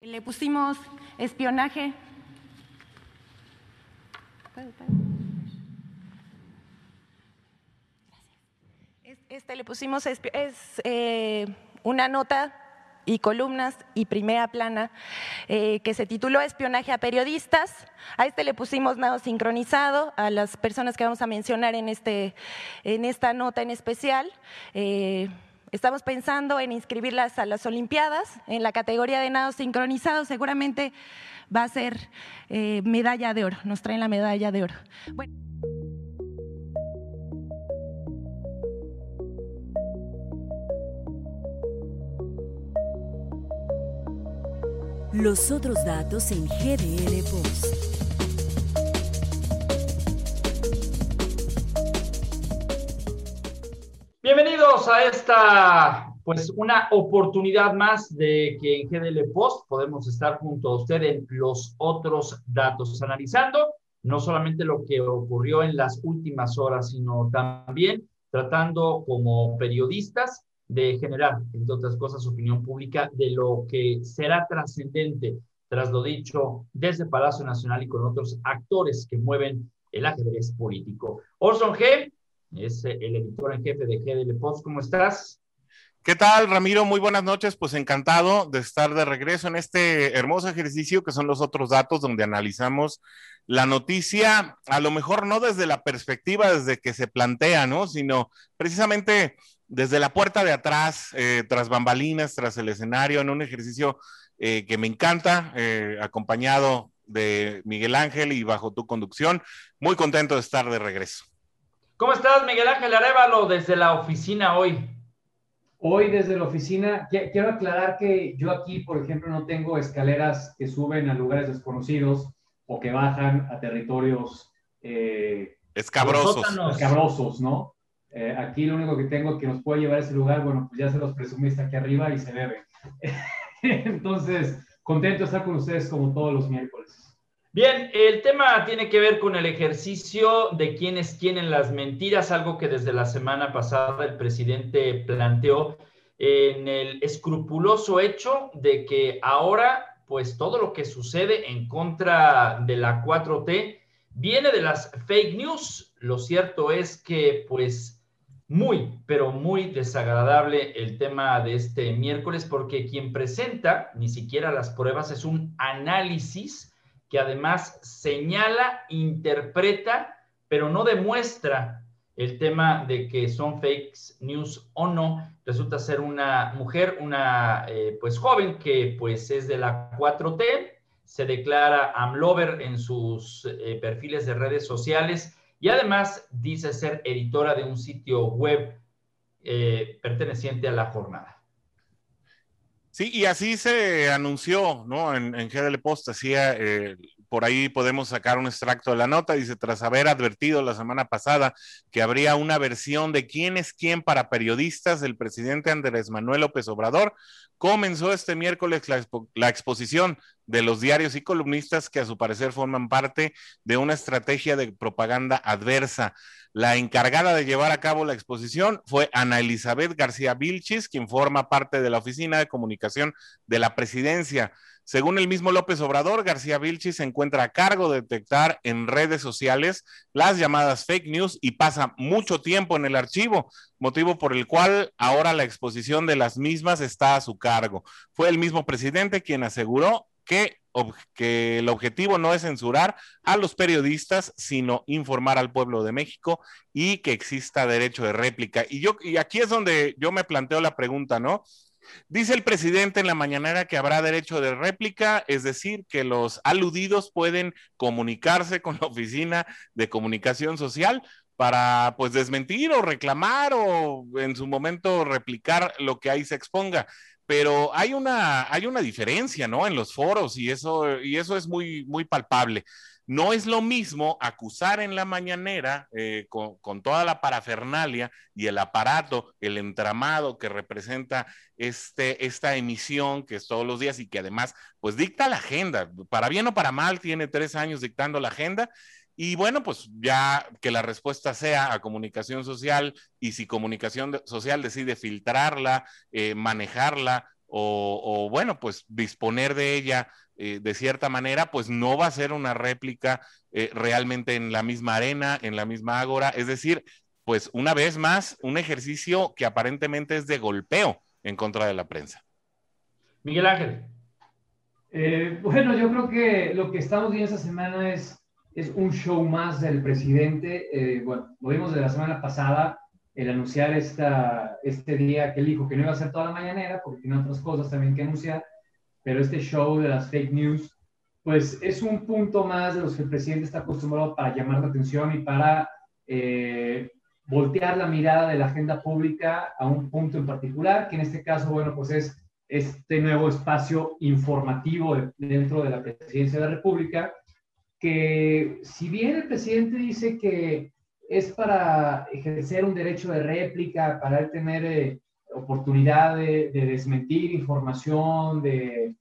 Le pusimos espionaje. Este le pusimos es eh, una nota y columnas y primera plana eh, que se tituló Espionaje a periodistas. A este le pusimos nado sincronizado a las personas que vamos a mencionar en, este, en esta nota en especial. Eh, estamos pensando en inscribirlas a las Olimpiadas en la categoría de nado sincronizado. Seguramente va a ser eh, medalla de oro, nos traen la medalla de oro. Bueno. Los otros datos en GDL Post. Bienvenidos a esta, pues una oportunidad más de que en GDL Post podemos estar junto a usted en los otros datos, analizando no solamente lo que ocurrió en las últimas horas, sino también tratando como periodistas de generar, entre otras cosas, opinión pública de lo que será trascendente tras lo dicho desde Palacio Nacional y con otros actores que mueven el ajedrez político. Orson G. es el editor en jefe de GDL Post. ¿Cómo estás? ¿Qué tal, Ramiro? Muy buenas noches. Pues encantado de estar de regreso en este hermoso ejercicio que son los otros datos donde analizamos la noticia, a lo mejor no desde la perspectiva desde que se plantea, ¿no? Sino precisamente desde la puerta de atrás, eh, tras bambalinas, tras el escenario, en un ejercicio eh, que me encanta, eh, acompañado de Miguel Ángel y bajo tu conducción. Muy contento de estar de regreso. ¿Cómo estás, Miguel Ángel Arevalo, desde la oficina hoy? Hoy desde la oficina, quiero aclarar que yo aquí, por ejemplo, no tengo escaleras que suben a lugares desconocidos o que bajan a territorios escabrosos. Escabrosos, ¿no? Eh, aquí lo único que tengo que nos puede llevar a ese lugar, bueno, pues ya se los presumiste aquí arriba y se debe. Entonces, contento de estar con ustedes como todos los miércoles. Bien, el tema tiene que ver con el ejercicio de quienes tienen las mentiras, algo que desde la semana pasada el presidente planteó en el escrupuloso hecho de que ahora, pues todo lo que sucede en contra de la 4T viene de las fake news. Lo cierto es que, pues, muy, pero muy desagradable el tema de este miércoles porque quien presenta ni siquiera las pruebas es un análisis que además señala, interpreta, pero no demuestra el tema de que son fake news o no. Resulta ser una mujer, una eh, pues joven que pues es de la 4T, se declara amlover en sus eh, perfiles de redes sociales y además dice ser editora de un sitio web eh, perteneciente a la jornada. Sí, y así se anunció, ¿no? En, en GDL Post, hacía eh, por ahí podemos sacar un extracto de la nota. Dice, tras haber advertido la semana pasada que habría una versión de quién es quién para periodistas, el presidente Andrés Manuel López Obrador comenzó este miércoles la, exposición de los diarios y columnistas que a su parecer forman parte de una estrategia de propaganda adversa. La encargada de llevar a cabo la exposición fue Ana Elizabeth García Vilchis, quien forma parte de la Oficina de Comunicación de la Presidencia. Según el mismo López Obrador, García Vilchi se encuentra a cargo de detectar en redes sociales las llamadas fake news y pasa mucho tiempo en el archivo, motivo por el cual ahora la exposición de las mismas está a su cargo. Fue el mismo presidente quien aseguró que, que el objetivo no es censurar a los periodistas, sino informar al pueblo de México y que exista derecho de réplica. Y yo, y aquí es donde yo me planteo la pregunta, ¿no? Dice el presidente en la mañanera que habrá derecho de réplica, es decir, que los aludidos pueden comunicarse con la oficina de comunicación social para pues desmentir o reclamar o en su momento replicar lo que ahí se exponga. Pero hay una, hay una diferencia, ¿no? En los foros y eso, y eso es muy, muy palpable. No es lo mismo acusar en la mañanera eh, con, toda la parafernalia y el aparato, el entramado que representa este, esta emisión que es todos los días y que además pues dicta la agenda. Para bien o para mal, tiene tres años dictando la agenda. Y bueno, pues ya que la respuesta sea a comunicación social y si comunicación social decide filtrarla, eh, manejarla, o, bueno, pues disponer de ella eh, de cierta manera, pues no va a ser una réplica eh, realmente en la misma arena, en la misma ágora. Es decir, pues una vez más, un ejercicio que aparentemente es de golpeo en contra de la prensa. Miguel Ángel. Eh, bueno, yo creo que lo que estamos viendo esta semana es, es un show más del presidente. bueno, lo vimos de la semana pasada, el anunciar esta, este día que él dijo que no iba a ser toda la mañanera, porque tiene otras cosas también que anunciar, pero este show de las fake news, pues es un punto más de los que el presidente está acostumbrado para llamar la atención y para eh, voltear la mirada de la agenda pública a un punto en particular, que en este caso, bueno, pues es este nuevo espacio informativo dentro de la presidencia de la República, que si bien el presidente dice que es para ejercer un derecho de réplica, para tener eh, oportunidad de, desmentir información, de,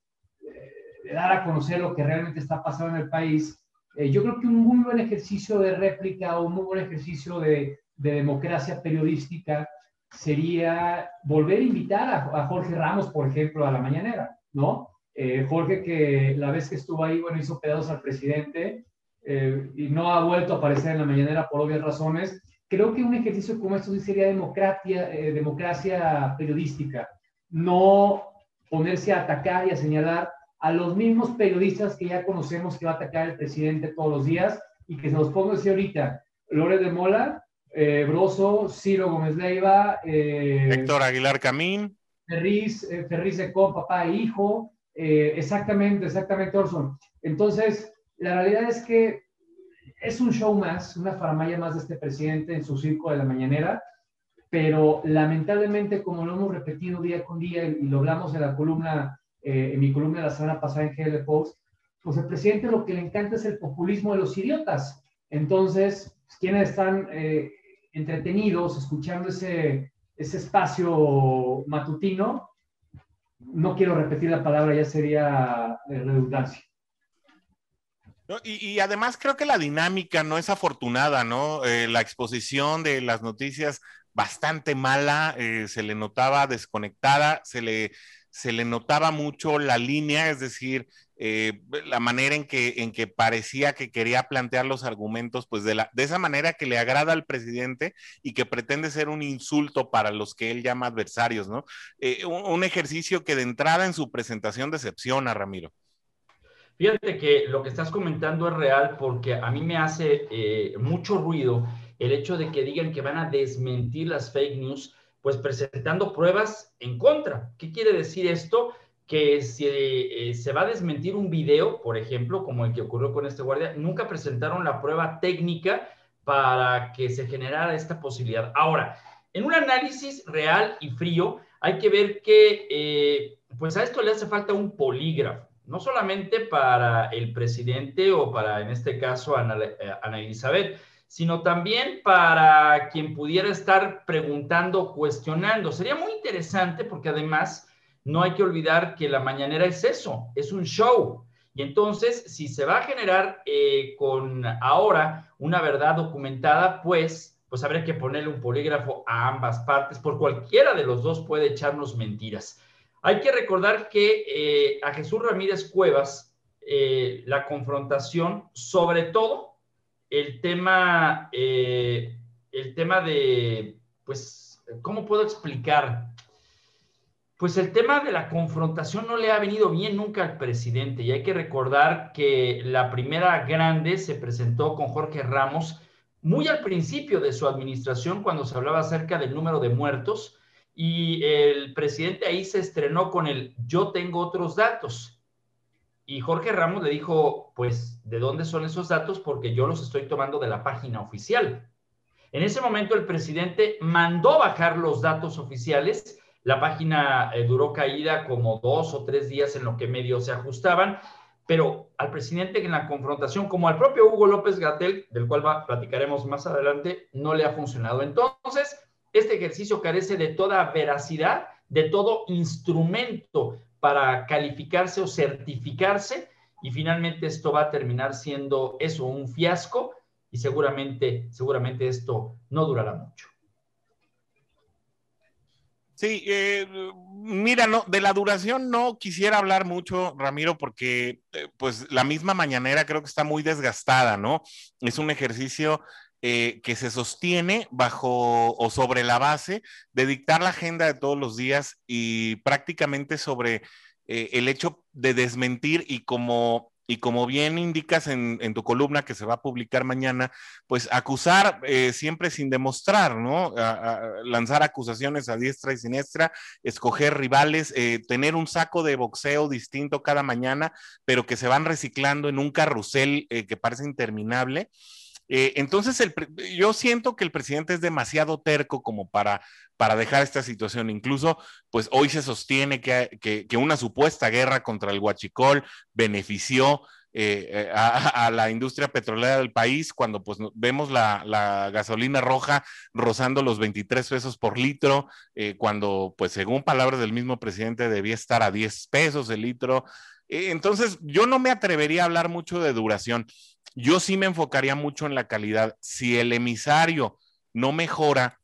dar a conocer lo que realmente está pasando en el país. Eh, yo creo que un muy buen ejercicio de réplica o un muy buen ejercicio de, democracia periodística sería volver a invitar a, Jorge Ramos, por ejemplo, a la mañanera, ¿no? Eh, Jorge que la vez que estuvo ahí, bueno, hizo pedazos al presidente, eh, y no ha vuelto a aparecer en la mañanera por obvias razones, creo que un ejercicio como esto sí sería democracia, eh, democracia periodística, no ponerse a atacar y a señalar a los mismos periodistas que ya conocemos que va a atacar el presidente todos los días. Y que se los pongo así ahorita, Lore de Mola, eh, Broso, Ciro Gómez Leiva, Héctor Aguilar Camín, Ferriz, Ferriz de Co, papá e hijo, exactamente, exactamente, Orson. Entonces, la realidad es que es un show más, una faramaya más de este presidente en su circo de la mañanera, pero lamentablemente, como lo hemos repetido día con día y lo hablamos en la columna, eh, en mi columna de la semana pasada en GL Post, pues el presidente lo que le encanta es el populismo de los idiotas. Entonces, quienes están eh, entretenidos escuchando ese, ese espacio matutino, no quiero repetir la palabra, ya sería redundancia y, además creo que la dinámica no es afortunada, ¿no? Eh, la exposición de las noticias bastante mala, eh, se le notaba desconectada, se le, se le notaba mucho la línea, es decir, eh, la manera en que, en que parecía que quería plantear los argumentos, pues de, la, de esa manera que le agrada al presidente y que pretende ser un insulto para los que él llama adversarios, ¿no? Un, un, ejercicio que de entrada en su presentación decepciona, Ramiro. Fíjate que lo que estás comentando es real porque a mí me hace eh, mucho ruido el hecho de que digan que van a desmentir las fake news, pues presentando pruebas en contra. ¿Qué quiere decir esto? Que si eh, se va a desmentir un video, por ejemplo, como el que ocurrió con este guardia, nunca presentaron la prueba técnica para que se generara esta posibilidad. Ahora, en un análisis real y frío, hay que ver que, eh, pues a esto le hace falta un polígrafo no solamente para el presidente o para, en este caso, Ana, eh, Ana, Elizabeth, sino también para quien pudiera estar preguntando, cuestionando. Sería muy interesante porque además no hay que olvidar que la mañanera es eso, es un show. Y entonces, si se va a generar eh, con ahora una verdad documentada, pues, pues habría que ponerle un polígrafo a ambas partes, por cualquiera de los dos puede echarnos mentiras. Hay que recordar que eh, a Jesús Ramírez Cuevas, eh, la confrontación, sobre todo el tema, eh, el tema de, pues, ¿cómo puedo explicar? Pues el tema de la confrontación no le ha venido bien nunca al presidente y hay que recordar que la primera grande se presentó con Jorge Ramos muy al principio de su administración cuando se hablaba acerca del número de muertos y el presidente ahí se estrenó con el yo tengo otros datos. Y Jorge Ramos le dijo, pues, ¿de dónde son esos datos? Porque yo los estoy tomando de la página oficial. En ese momento el presidente mandó bajar los datos oficiales. La página eh, duró caída como dos o tres días en lo que medios se ajustaban, pero al presidente en la confrontación, como al propio Hugo López Gatel, del cual va, platicaremos más adelante, no le ha funcionado. Entonces, este ejercicio carece de toda veracidad, de todo instrumento para calificarse o certificarse y finalmente esto va a terminar siendo eso, un fiasco y seguramente, seguramente esto no durará mucho. Sí, eh, mira, de la duración no quisiera hablar mucho, Ramiro, porque eh, pues la misma mañanera creo que está muy desgastada, ¿no? Es un ejercicio eh, que se sostiene bajo o sobre la base de dictar la agenda de todos los días y prácticamente sobre el hecho de desmentir y como y como bien indicas en, tu columna que se va a publicar mañana, pues acusar eh, siempre sin demostrar, ¿no? lanzar acusaciones a diestra y siniestra, escoger rivales, eh, tener un saco de boxeo distinto cada mañana, pero que se van reciclando en un carrusel eh, que parece interminable. Entonces, yo siento que el presidente es demasiado terco como para, para dejar esta situación. Incluso, pues hoy se sostiene que, una supuesta guerra contra el huachicol benefició eh, eh, a, la industria petrolera del país cuando pues vemos la, gasolina roja rozando los 23 pesos por litro, eh, cuando pues según palabras del mismo presidente debía estar a 10 pesos el litro. entonces, yo no me atrevería a hablar mucho de duración. Yo sí me enfocaría mucho en la calidad. Si el emisario no mejora,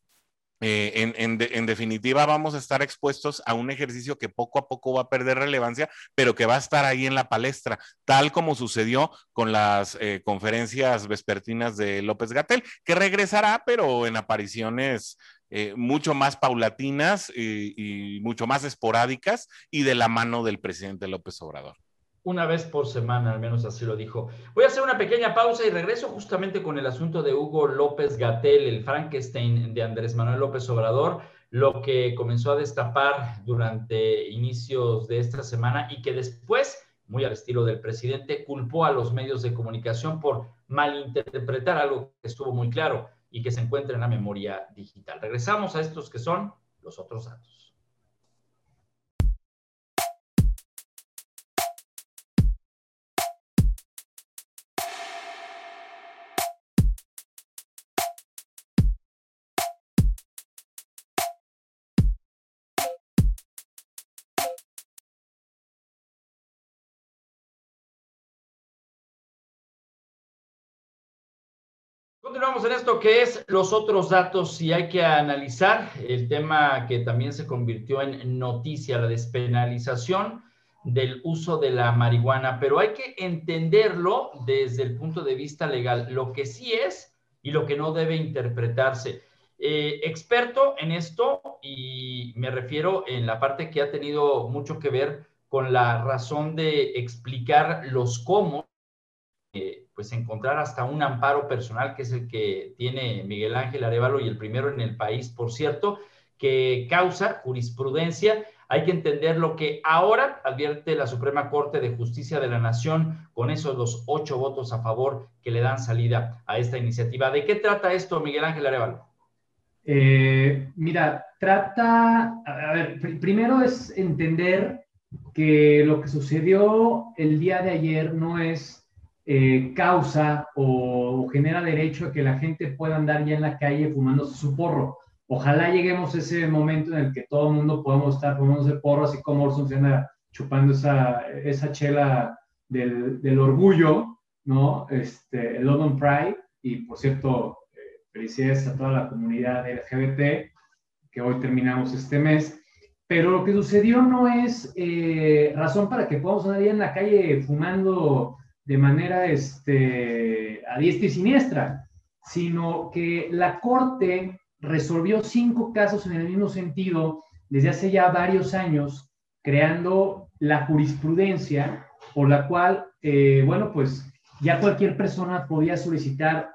eh, en, definitiva, vamos a estar expuestos a un ejercicio que poco a poco va a perder relevancia, pero que va a estar ahí en la palestra, tal como sucedió con las eh, conferencias vespertinas de López Gatel, que regresará, pero en apariciones eh, mucho más paulatinas y mucho más esporádicas y de la mano del presidente López Obrador una vez por semana, al menos así lo dijo. Voy a hacer una pequeña pausa y regreso justamente con el asunto de Hugo López Gatel, el Frankenstein de Andrés Manuel López Obrador, lo que comenzó a destapar durante inicios de esta semana y que después, muy al estilo del presidente, culpó a los medios de comunicación por malinterpretar algo que estuvo muy claro y que se encuentra en la memoria digital. Regresamos a estos que son los otros datos. Continuamos en esto que es los otros datos y hay que analizar el tema que también se convirtió en noticia, la despenalización del uso de la marihuana, pero hay que entenderlo desde el punto de vista legal, lo que sí es y lo que no debe interpretarse. Eh, experto en esto y me refiero en la parte que ha tenido mucho que ver con la razón de explicar los cómo pues encontrar hasta un amparo personal, que es el que tiene Miguel Ángel Arevalo y el primero en el país, por cierto, que causa jurisprudencia. Hay que entender lo que ahora advierte la Suprema Corte de Justicia de la Nación con esos los ocho votos a favor que le dan salida a esta iniciativa. ¿De qué trata esto, Miguel Ángel Arevalo? Eh, mira, trata, a ver, primero es entender que lo que sucedió el día de ayer no es eh, causa o, genera derecho a que la gente pueda andar ya en la calle fumándose su porro. Ojalá lleguemos a ese momento en el que todo el mundo podamos estar fumándose porro, así como Orson se chupando esa, esa chela del, del, orgullo, ¿no? Este, el London Pride, y por cierto, eh, felicidades a toda la comunidad LGBT, que hoy terminamos este mes. Pero lo que sucedió no es eh, razón para que podamos andar ya en la calle fumando de manera este, a diestra y siniestra, sino que la Corte resolvió cinco casos en el mismo sentido desde hace ya varios años, creando la jurisprudencia por la cual, eh, bueno, pues ya cualquier persona podía solicitar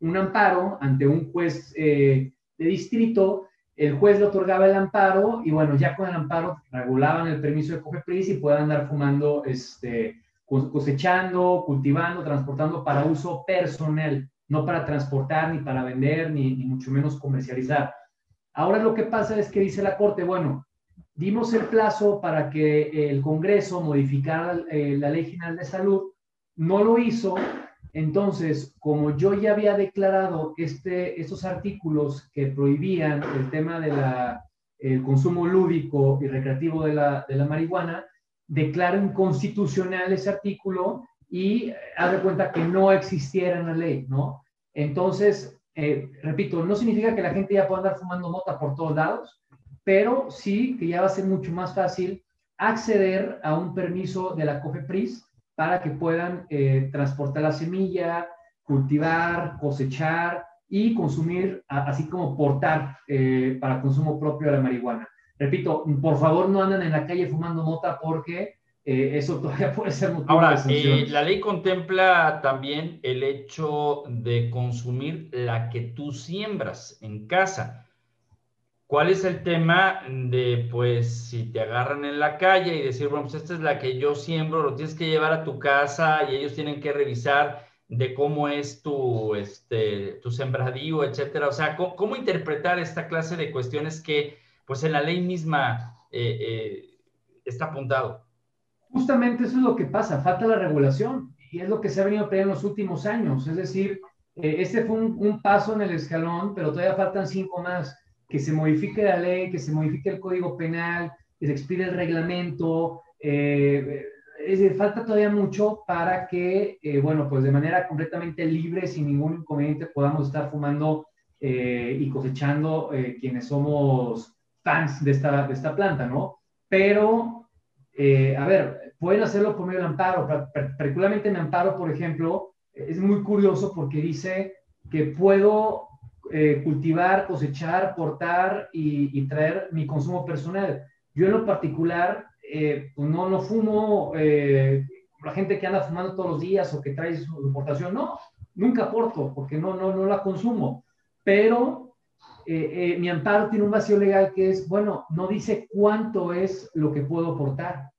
un amparo ante un juez eh, de distrito, el juez le otorgaba el amparo y bueno, ya con el amparo regulaban el permiso de COFEPRIS y puedan andar fumando este, cosechando, cultivando, transportando para uso personal, no para transportar, ni para vender, ni, mucho menos comercializar. Ahora lo que pasa es que dice la Corte, bueno, dimos el plazo para que el Congreso modificara eh, la Ley General de Salud, no lo hizo, entonces, como yo ya había declarado este, estos artículos que prohibían el tema del consumo lúdico y recreativo de la, de la marihuana, declara inconstitucional ese artículo y haz de cuenta que no existiera en la ley, ¿no? Entonces, eh, repito, no significa que la gente ya pueda andar fumando mota por todos lados, pero sí que ya va a ser mucho más fácil acceder a un permiso de la COFEPRIS para que puedan eh, transportar la semilla, cultivar, cosechar y consumir, así como portar eh, para consumo propio la marihuana. Repito, por favor no anden en la calle fumando mota porque eh, eso todavía puede ser motivo Ahora, eh, la ley contempla también el hecho de consumir la que tú siembras en casa. ¿Cuál es el tema de, pues, si te agarran en la calle y decir, bueno, pues esta es la que yo siembro, lo tienes que llevar a tu casa y ellos tienen que revisar de cómo es tu, este, tu sembradío, etcétera? O sea, ¿cómo, interpretar esta clase de cuestiones que, pues, en la ley misma eh, está apuntado? Justamente eso es lo que pasa, falta la regulación y es lo que se ha venido peleando en los últimos años. Es decir, eh, este fue un, paso en el escalón, pero todavía faltan cinco más. Que se modifique la ley, que se modifique el código penal, que se expide el reglamento. Eh, falta todavía mucho para que, eh, bueno, pues de manera completamente libre, sin ningún inconveniente, podamos estar fumando y cosechando quienes somos fans de esta, de esta planta, ¿no? Pero eh, a ver, pueden hacerlo por medio del amparo, particularmente en amparo, por ejemplo, es muy curioso porque dice que puedo eh, cultivar, cosechar, portar y, traer mi consumo personal. Yo en lo particular, eh, pues no, no fumo, la gente que anda fumando todos los días o que trae su importación, no, nunca aporto porque no, no, no la consumo. Pero mi amparo tiene un vacío legal que es, bueno, no dice cuánto es lo que puedo aportar.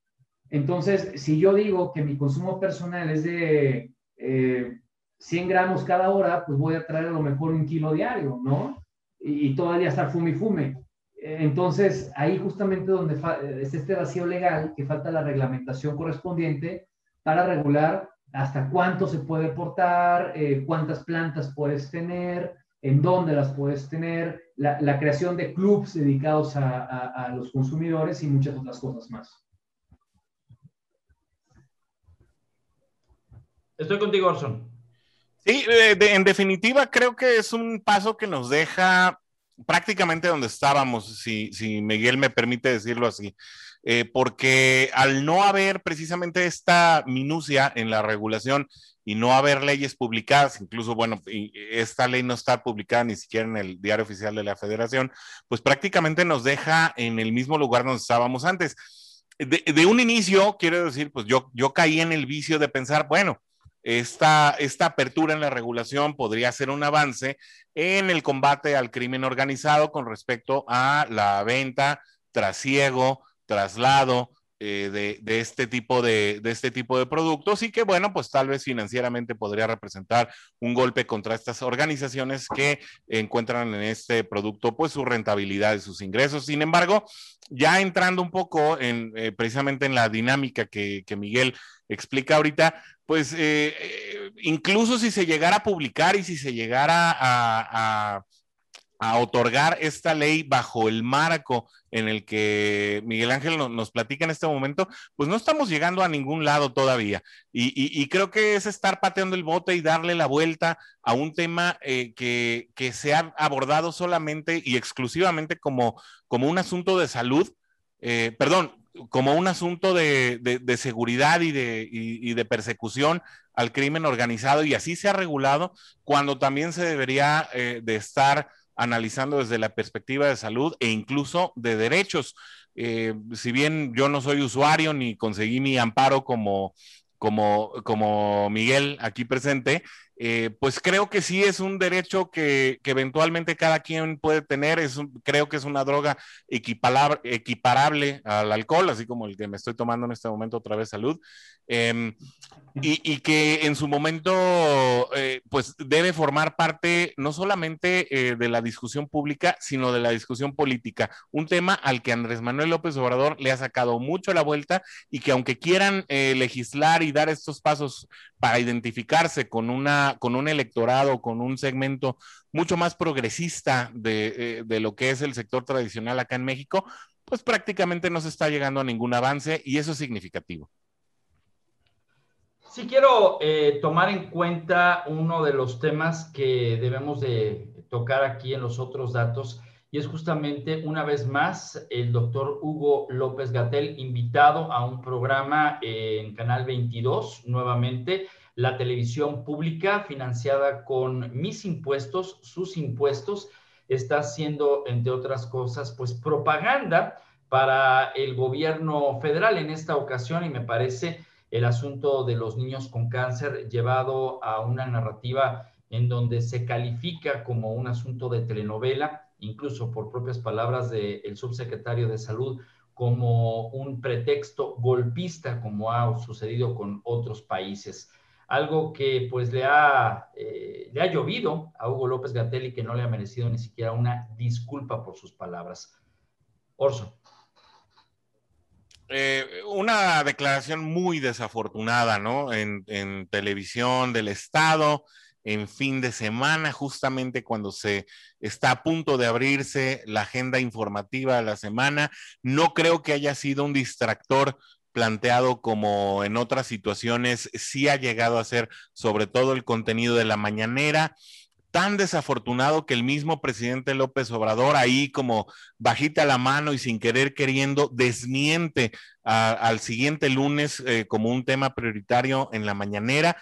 Entonces, si yo digo que mi consumo personal es de 100 eh, gramos cada hora, pues voy a traer a lo mejor un kilo diario, ¿no? Y, todavía estar fume y. Entonces, ahí justamente donde es este vacío legal, que falta la reglamentación correspondiente para regular hasta cuánto se puede portar, eh, cuántas plantas puedes tener, en dónde las puedes tener, la, creación de clubs dedicados a los consumidores y muchas otras cosas más. Estoy contigo, Orson. Sí, en definitiva creo que es un paso que nos deja prácticamente donde estábamos, si, si Miguel me permite decirlo así, eh, porque al no haber precisamente esta minucia en la regulación y no haber leyes publicadas, incluso, bueno, esta ley no está publicada ni siquiera en el diario oficial de la federación, pues prácticamente nos deja en el mismo lugar donde estábamos antes. De, de un inicio, quiero decir, pues yo, yo caí en el vicio de pensar, bueno, esta, esta apertura en la regulación podría ser un avance en el combate al crimen organizado con respecto a la venta, trasiego, traslado, eh, de, este tipo de, este tipo de productos y que, bueno, pues tal vez financieramente podría representar un golpe contra estas organizaciones que encuentran en este producto pues su rentabilidad y sus ingresos. Sin embargo, ya entrando un poco en eh, precisamente en la dinámica que, Miguel explica ahorita, pues eh, incluso si se llegara a publicar y si se llegara a otorgar esta ley bajo el marco en el que Miguel Ángel nos, platica en este momento, pues no estamos llegando a ningún lado todavía. Y, creo que es estar pateando el bote y darle la vuelta a un tema eh, que, se ha abordado solamente y exclusivamente como, como un asunto de salud, eh, perdón, como un asunto de, seguridad y de, de persecución al crimen organizado y así se ha regulado cuando también se debería eh, de estar analizando desde la perspectiva de salud e incluso de derechos. Eh, si bien yo no soy usuario ni conseguí mi amparo como, como, como Miguel aquí presente, eh, pues creo que sí es un derecho que, eventualmente cada quien puede tener. Es creo que es una droga equiparable al alcohol, así como el que me estoy tomando en este momento otra vez salud. Em, y, que en su momento, eh, pues debe formar parte no solamente eh, de la discusión pública, sino de la discusión política. Un tema al que Andrés Manuel López Obrador le ha sacado mucho la vuelta y que aunque quieran legislar y dar estos pasos para identificarse con una con un electorado, con un segmento mucho más progresista eh, de, lo que es el sector tradicional acá en México, pues prácticamente no se está llegando a ningún avance y eso es significativo. Sí quiero eh, tomar en cuenta uno de los temas que debemos de tocar aquí en los otros datos y es justamente una vez más el doctor Hugo López Gatel invitado a un programa en Canal 22 nuevamente la televisión pública financiada con mis impuestos, sus impuestos, está haciendo, entre otras cosas, pues propaganda para el gobierno federal en esta ocasión y me parece el asunto de los niños con cáncer llevado a una narrativa en donde se califica como un asunto de telenovela, incluso por propias palabras del subsecretario de Salud, como un pretexto golpista, como ha sucedido con otros países. Algo que pues le ha, eh, le ha llovido a Hugo López Gatelli, que no le ha merecido ni siquiera una disculpa por sus palabras. Orso. Eh, una declaración muy desafortunada, ¿no? En, en, televisión del Estado, en fin de semana, justamente cuando se está a punto de abrirse la agenda informativa de la semana. No creo que haya sido un distractor planteado como en otras situaciones, sí ha llegado a ser sobre todo el contenido de la mañanera tan desafortunado que el mismo presidente López Obrador ahí como bajita la mano y sin querer queriendo desmiente al siguiente lunes eh, como un tema prioritario en la mañanera.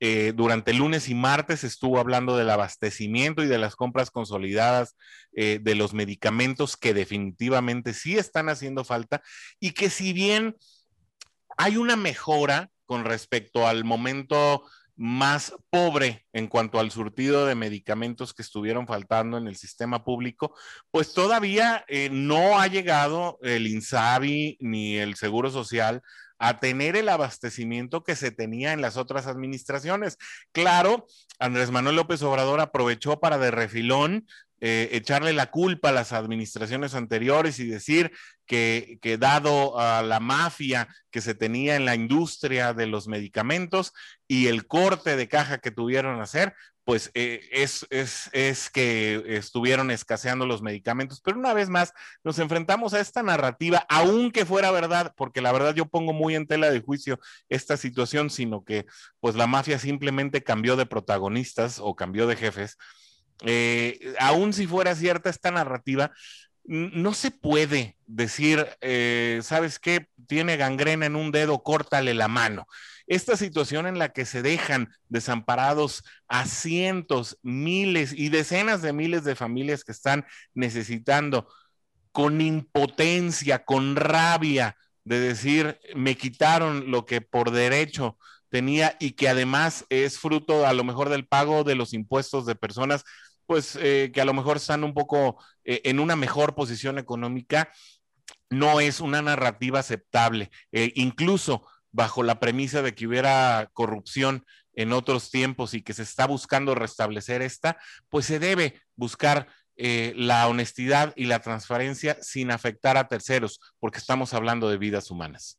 Eh, durante lunes y martes estuvo hablando del abastecimiento y de las compras consolidadas eh, de los medicamentos que definitivamente sí están haciendo falta y que si bien hay una mejora con respecto al momento más pobre en cuanto al surtido de medicamentos que estuvieron faltando en el sistema público, pues todavía eh, no ha llegado el INSABI ni el Seguro Social a tener el abastecimiento que se tenía en las otras administraciones. Claro, Andrés Manuel López Obrador aprovechó para de refilón eh, echarle la culpa a las administraciones anteriores y decir que, que, dado a la mafia que se tenía en la industria de los medicamentos y el corte de caja que tuvieron a hacer, pues eh, es, es, es, que estuvieron escaseando los medicamentos. Pero una vez más, nos enfrentamos a esta narrativa, aunque fuera verdad, porque la verdad yo pongo muy en tela de juicio esta situación, sino que pues la mafia simplemente cambió de protagonistas o cambió de jefes. Eh, aún si fuera cierta esta narrativa, no se puede decir, eh, ¿sabes qué? Tiene gangrena en un dedo, córtale la mano. Esta situación en la que se dejan desamparados a cientos, miles y decenas de miles de familias que están necesitando con impotencia, con rabia de decir, me quitaron lo que por derecho tenía y que además es fruto a lo mejor del pago de los impuestos de personas pues eh, que a lo mejor están un poco eh, en una mejor posición económica, no es una narrativa aceptable. Eh, incluso bajo la premisa de que hubiera corrupción en otros tiempos y que se está buscando restablecer esta, pues se debe buscar la honestidad y la transparencia sin afectar a terceros, porque estamos hablando de vidas humanas.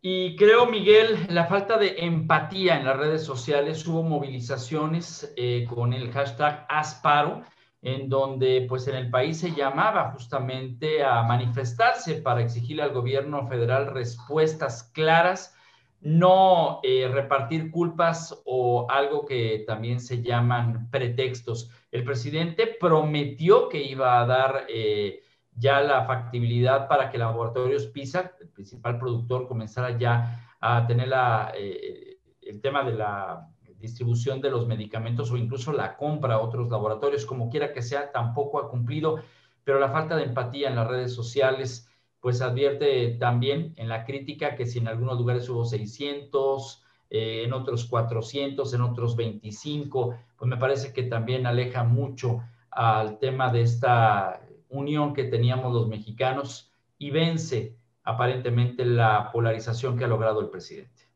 Y creo, Miguel, la falta de empatía en las redes sociales, hubo movilizaciones eh, con el hashtag Asparo, en donde pues en el país se llamaba justamente a manifestarse para exigirle al gobierno federal respuestas claras, no eh, repartir culpas o algo que también se llaman pretextos. El presidente prometió que iba a dar... Eh, ya la factibilidad para que Laboratorios PISA, el principal productor, comenzara ya a tener eh, el tema de la distribución de los medicamentos o incluso la compra a otros laboratorios, como quiera que sea, tampoco ha cumplido, pero la falta de empatía en las redes sociales, pues advierte también en la crítica que si en algunos lugares hubo 600, eh, en otros 400, en otros 25, pues me parece que también aleja mucho al tema de esta unión que teníamos los mexicanos y vence aparentemente la polarización que ha logrado el presidente.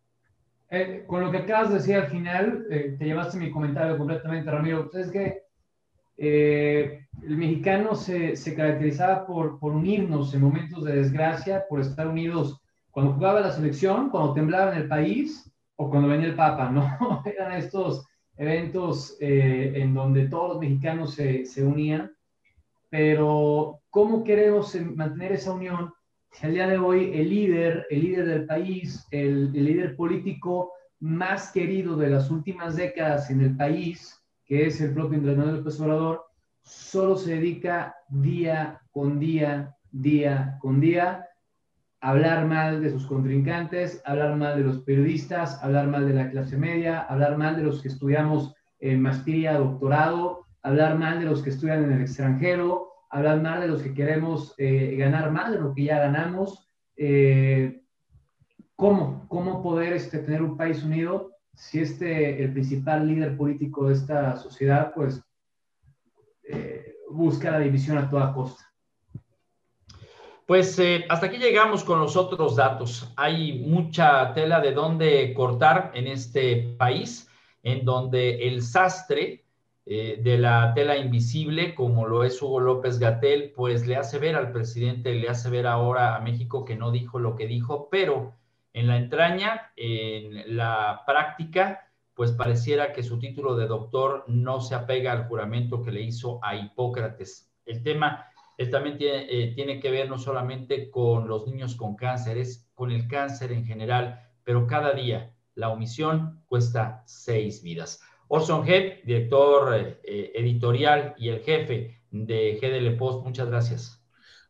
Eh, con lo que acabas de decir al final, eh, te llevaste mi comentario completamente, Ramiro. Es que eh, el mexicano se, se caracterizaba por, por, unirnos en momentos de desgracia, por estar unidos cuando jugaba la selección, cuando temblaba en el país o cuando venía el Papa, ¿no? Eran estos eventos en donde todos los mexicanos se, se unían pero ¿cómo queremos mantener esa unión si al día de hoy el líder, el líder del país, el, líder político más querido de las últimas décadas en el país, que es el propio Andrés Manuel López Obrador, solo se dedica día con día, día con día, a hablar mal de sus contrincantes, hablar mal de los periodistas, hablar mal de la clase media, hablar mal de los que estudiamos en maestría, doctorado, hablar mal de los que estudian en el extranjero, hablar mal de los que queremos eh, ganar más de lo que ya ganamos. Eh, ¿Cómo? ¿Cómo poder este, tener un país unido si este, el principal líder político de esta sociedad, pues, eh, busca la división a toda costa? Pues eh, hasta aquí llegamos con los otros datos. Hay mucha tela de dónde cortar en este país, en donde el sastre eh, de la tela invisible, como lo es Hugo López Gatel, pues le hace ver al presidente, le hace ver ahora a México que no dijo lo que dijo, pero en la entraña, en la práctica, pues pareciera que su título de doctor no se apega al juramento que le hizo a Hipócrates. El tema también tiene, eh, tiene que ver no solamente con los niños con cáncer, es con el cáncer en general, pero cada día la omisión cuesta seis vidas. Orson G, director eh, eh, editorial y el jefe de GDL Post, muchas gracias.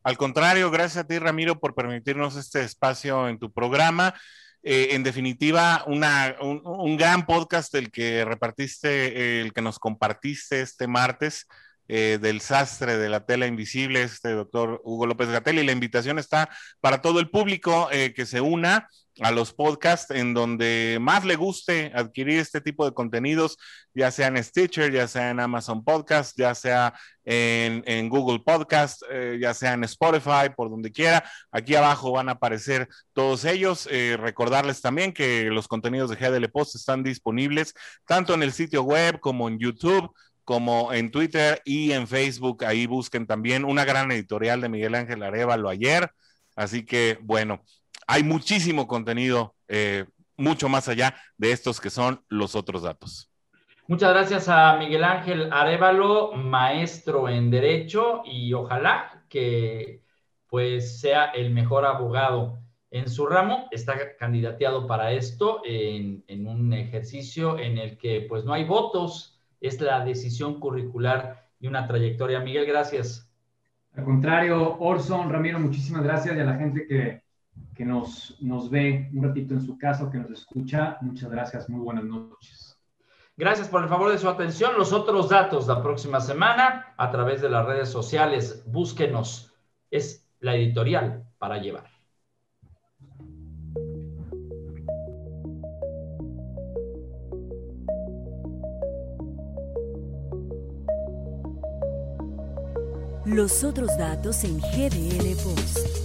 Al contrario, gracias a ti, Ramiro, por permitirnos este espacio en tu programa. Eh, en definitiva, un, gran podcast el que repartiste, el que nos compartiste este martes. Del sastre de la tela invisible, este doctor Hugo López Gatel, y la invitación está para todo el público que se una a los podcasts en donde más le guste adquirir este tipo de contenidos, ya sea en Stitcher, ya sea en Amazon Podcast, ya sea en, Google Podcast, eh, ya sea en Spotify, por donde quiera. Aquí abajo van a aparecer todos ellos. Eh, recordarles también que los contenidos de GDL Post están disponibles tanto en el sitio web como en YouTube como en Twitter y en Facebook. Ahí busquen también una gran editorial de Miguel Ángel Arevalo ayer. Así que, bueno, hay muchísimo contenido, eh, mucho más allá de estos que son los otros datos. Muchas gracias a Miguel Ángel Arevalo, maestro en Derecho, y ojalá que pues sea el mejor abogado en su ramo. Está candidateado para esto en, en un ejercicio en el que pues no hay votos, es la decisión curricular y una trayectoria. Miguel, gracias. Al contrario, Orson, Ramiro, muchísimas gracias y a la gente que, que nos, nos ve un ratito en su casa o que nos escucha. Muchas gracias, muy buenas noches. Gracias por el favor de su atención. Los otros datos la próxima semana a través de las redes sociales. Búsquenos. Es la editorial para llevar. Los otros datos en GDL Post.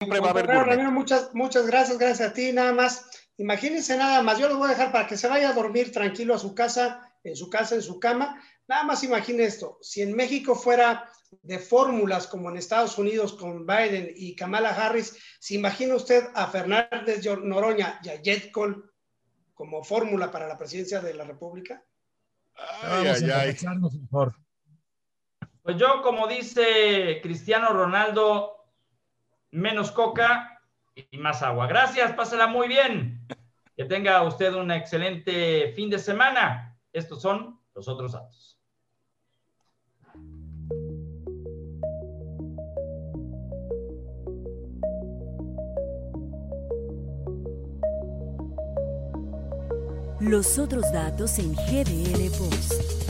Siempre va a haber gourmet. muchas, muchas gracias, gracias a ti. Nada más, imagínense nada más, yo lo voy a dejar para que se vaya a dormir tranquilo a su casa, en su casa, en su cama. Nada más imagine esto, si en México fuera de fórmulas como en Estados Unidos con Biden y Kamala Harris, ¿se imagina usted a Fernández Noroña y a Jet Cole como fórmula para la presidencia de la República? Ay, ay, ay. Pues yo, como dice Cristiano Ronaldo, menos coca y más agua. Gracias, pásala muy bien. Que tenga usted un excelente fin de semana. Estos son los otros datos. Los otros datos en GDL Post.